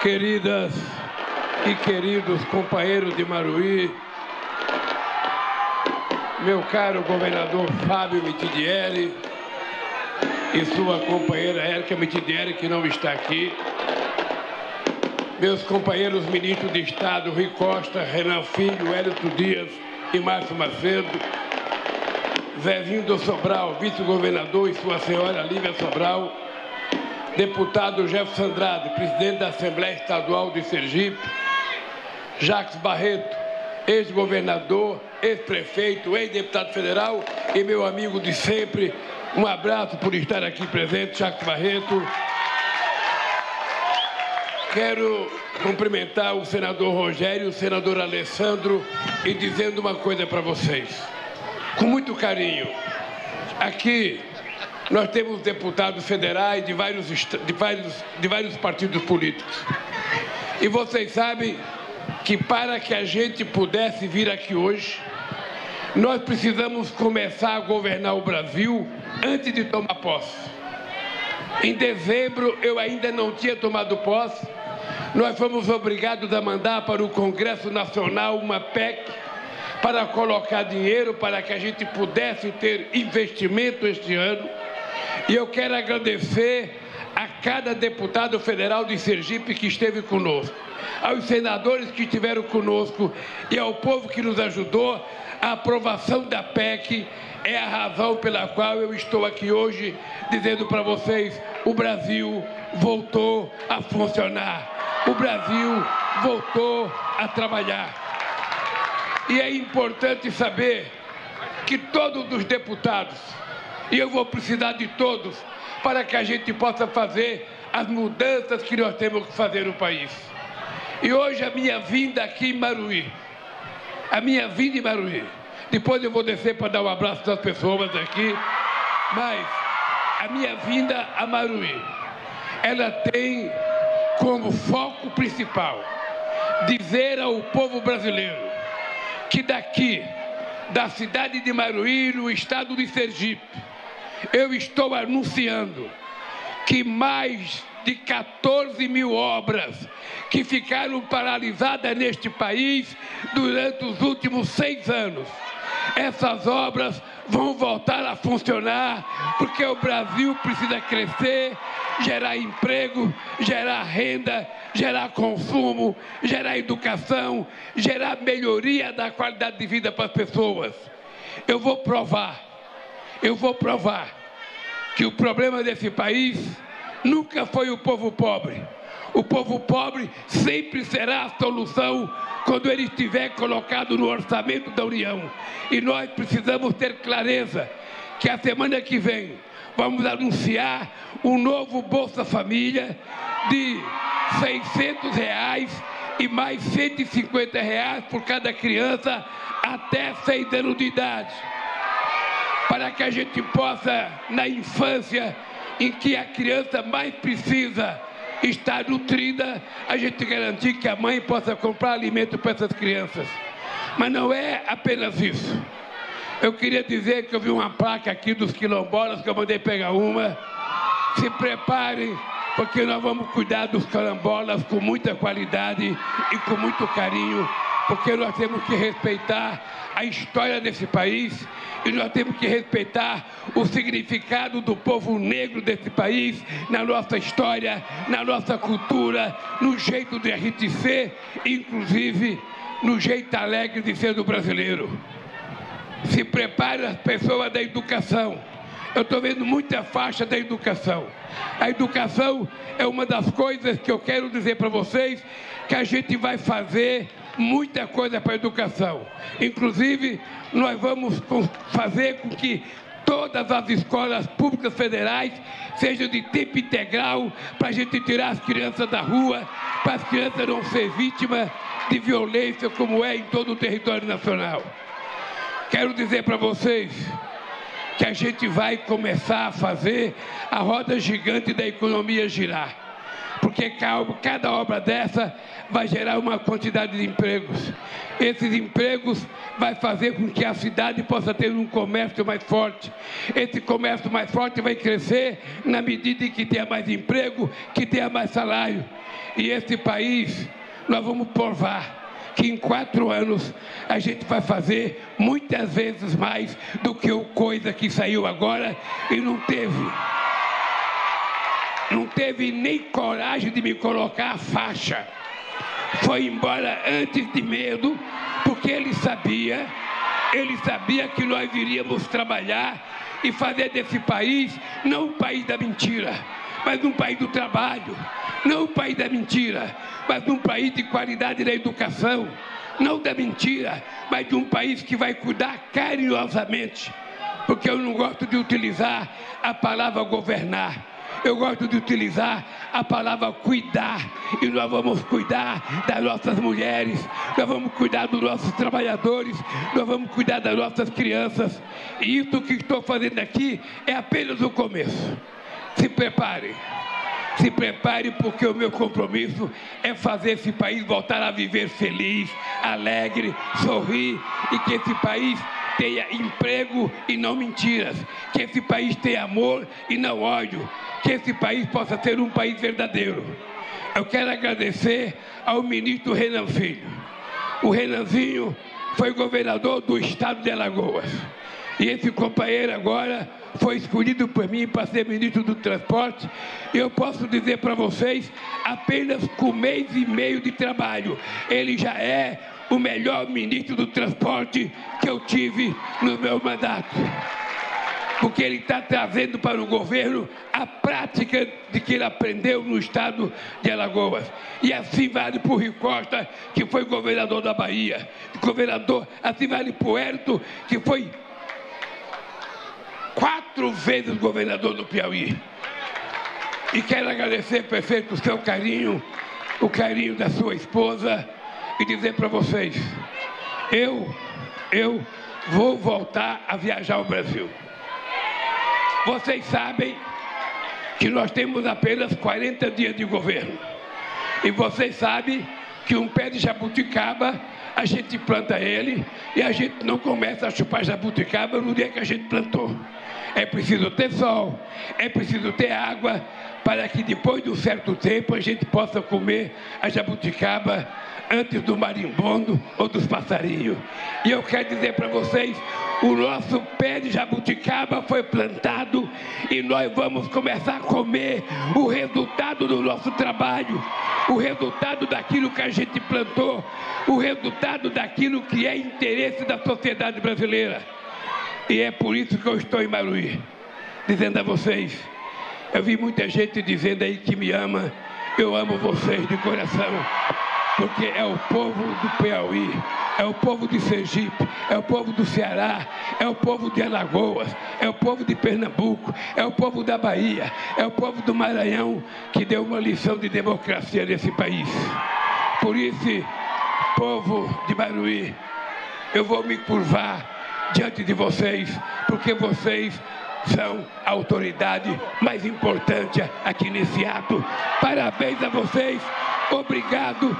queridas e queridos companheiros de Maruí, meu caro governador Fábio Mitidieri e sua companheira Érica Mitidieri, que não está aqui, meus companheiros ministros de Estado Rui Costa, Renan Filho, Hélito Dias e Márcio Macedo, Zezinho do Sobral, vice-governador e sua senhora Lívia Sobral, deputado Jefferson Andrade, presidente da Assembleia Estadual de Sergipe, Jacques Barreto, ex-governador, ex-prefeito, ex-deputado federal e meu amigo de sempre. Um abraço por estar aqui presente, Jacques Barreto. Quero cumprimentar o senador Rogério, o senador Alessandro e dizendo uma coisa para vocês. Com muito carinho. Aqui nós temos deputados federais de vários, de vários, de vários partidos políticos. E vocês sabem que para que a gente pudesse vir aqui hoje, nós precisamos começar a governar o Brasil antes de tomar posse. Em dezembro eu ainda não tinha tomado posse, nós fomos obrigados a mandar para o Congresso Nacional uma PEC para colocar dinheiro para que a gente pudesse ter investimento este ano e eu quero agradecer a cada deputado federal de Sergipe que esteve conosco, aos senadores que estiveram conosco e ao povo que nos ajudou. A aprovação da PEC é a razão pela qual eu estou aqui hoje dizendo para vocês: o Brasil voltou a funcionar, o Brasil voltou a trabalhar. E é importante saber que todos os deputados e eu vou precisar de todos para que a gente possa fazer as mudanças que nós temos que fazer no país. E hoje a minha vinda aqui em Maruí, a minha vinda em Maruí, depois eu vou descer para dar um abraço das pessoas aqui, mas a minha vinda a Maruí, ela tem como foco principal dizer ao povo brasileiro que daqui, da cidade de Maruí, no estado de Sergipe, eu estou anunciando que mais de 14 mil obras que ficaram paralisadas neste país durante os últimos seis anos. Essas obras vão voltar a funcionar porque o Brasil precisa crescer, gerar emprego, gerar renda, gerar consumo, gerar educação, gerar melhoria da qualidade de vida para as pessoas. Eu vou provar eu vou provar que o problema desse país nunca foi o povo pobre. O povo pobre sempre será a solução quando ele estiver colocado no orçamento da União. E nós precisamos ter clareza que a semana que vem vamos anunciar um novo Bolsa Família de 600 reais e mais 150 reais por cada criança até 6 anos de idade para que a gente possa, na infância, em que a criança mais precisa estar nutrida, a gente garantir que a mãe possa comprar alimento para essas crianças. Mas não é apenas isso. Eu queria dizer que eu vi uma placa aqui dos quilombolas, que eu mandei pegar uma. Se preparem, porque nós vamos cuidar dos quilombolas com muita qualidade e com muito carinho, porque nós temos que respeitar a história desse país e nós temos que respeitar o significado do povo negro desse país na nossa história, na nossa cultura, no jeito de a gente ser, inclusive no jeito alegre de ser do brasileiro. Se prepare as pessoas da educação. Eu estou vendo muita faixa da educação. A educação é uma das coisas que eu quero dizer para vocês que a gente vai fazer muita coisa para a educação. Inclusive, nós vamos fazer com que todas as escolas públicas federais sejam de tempo integral para a gente tirar as crianças da rua, para as crianças não ser vítimas de violência como é em todo o território nacional. Quero dizer para vocês que a gente vai começar a fazer a roda gigante da economia girar. Porque cada obra dessa vai gerar uma quantidade de empregos. Esses empregos vai fazer com que a cidade possa ter um comércio mais forte. Esse comércio mais forte vai crescer na medida em que tenha mais emprego, que tenha mais salário. E esse país, nós vamos provar que em quatro anos a gente vai fazer muitas vezes mais do que o coisa que saiu agora e não teve não teve nem coragem de me colocar a faixa. Foi embora antes de medo, porque ele sabia, ele sabia que nós iríamos trabalhar e fazer desse país não um país da mentira, mas um país do trabalho, não um país da mentira, mas um país de qualidade da educação, não da mentira, mas de um país que vai cuidar carinhosamente, porque eu não gosto de utilizar a palavra governar eu gosto de utilizar a palavra cuidar. E nós vamos cuidar das nossas mulheres, nós vamos cuidar dos nossos trabalhadores, nós vamos cuidar das nossas crianças. E isso que estou fazendo aqui é apenas o começo. Se prepare. Se prepare, porque o meu compromisso é fazer esse país voltar a viver feliz, alegre, sorrir e que esse país tenha emprego e não mentiras, que esse país tenha amor e não ódio, que esse país possa ser um país verdadeiro. Eu quero agradecer ao ministro Renan Filho. O Renanzinho foi governador do estado de Alagoas. E esse companheiro agora foi escolhido por mim para ser ministro do transporte. Eu posso dizer para vocês, apenas com mês e meio de trabalho, ele já é o melhor ministro do transporte que eu tive no meu mandato. Porque ele está trazendo para o governo a prática de que ele aprendeu no estado de Alagoas. E assim vale para o Rio Costa, que foi governador da Bahia. Governador, assim vale para o Hérito, que foi quatro vezes governador do Piauí. E quero agradecer, prefeito, o seu carinho, o carinho da sua esposa e dizer para vocês: eu, eu vou voltar a viajar ao Brasil. Vocês sabem que nós temos apenas 40 dias de governo. E vocês sabem que um pé de jabuticaba, a gente planta ele e a gente não começa a chupar jabuticaba no dia que a gente plantou. É preciso ter sol, é preciso ter água, para que depois de um certo tempo a gente possa comer a jabuticaba antes do marimbondo ou dos passarinhos. E eu quero dizer para vocês, o nosso pé de jabuticaba foi plantado e nós vamos começar a comer o resultado do nosso trabalho, o resultado daquilo que a gente plantou, o resultado daquilo que é interesse da sociedade brasileira. E é por isso que eu estou em Maruí, dizendo a vocês, eu vi muita gente dizendo aí que me ama, eu amo vocês de coração porque é o povo do Piauí, é o povo de Sergipe, é o povo do Ceará, é o povo de Alagoas, é o povo de Pernambuco, é o povo da Bahia, é o povo do Maranhão que deu uma lição de democracia nesse país. Por isso, povo de Baruí, eu vou me curvar diante de vocês, porque vocês são a autoridade mais importante aqui nesse ato. Parabéns a vocês, obrigado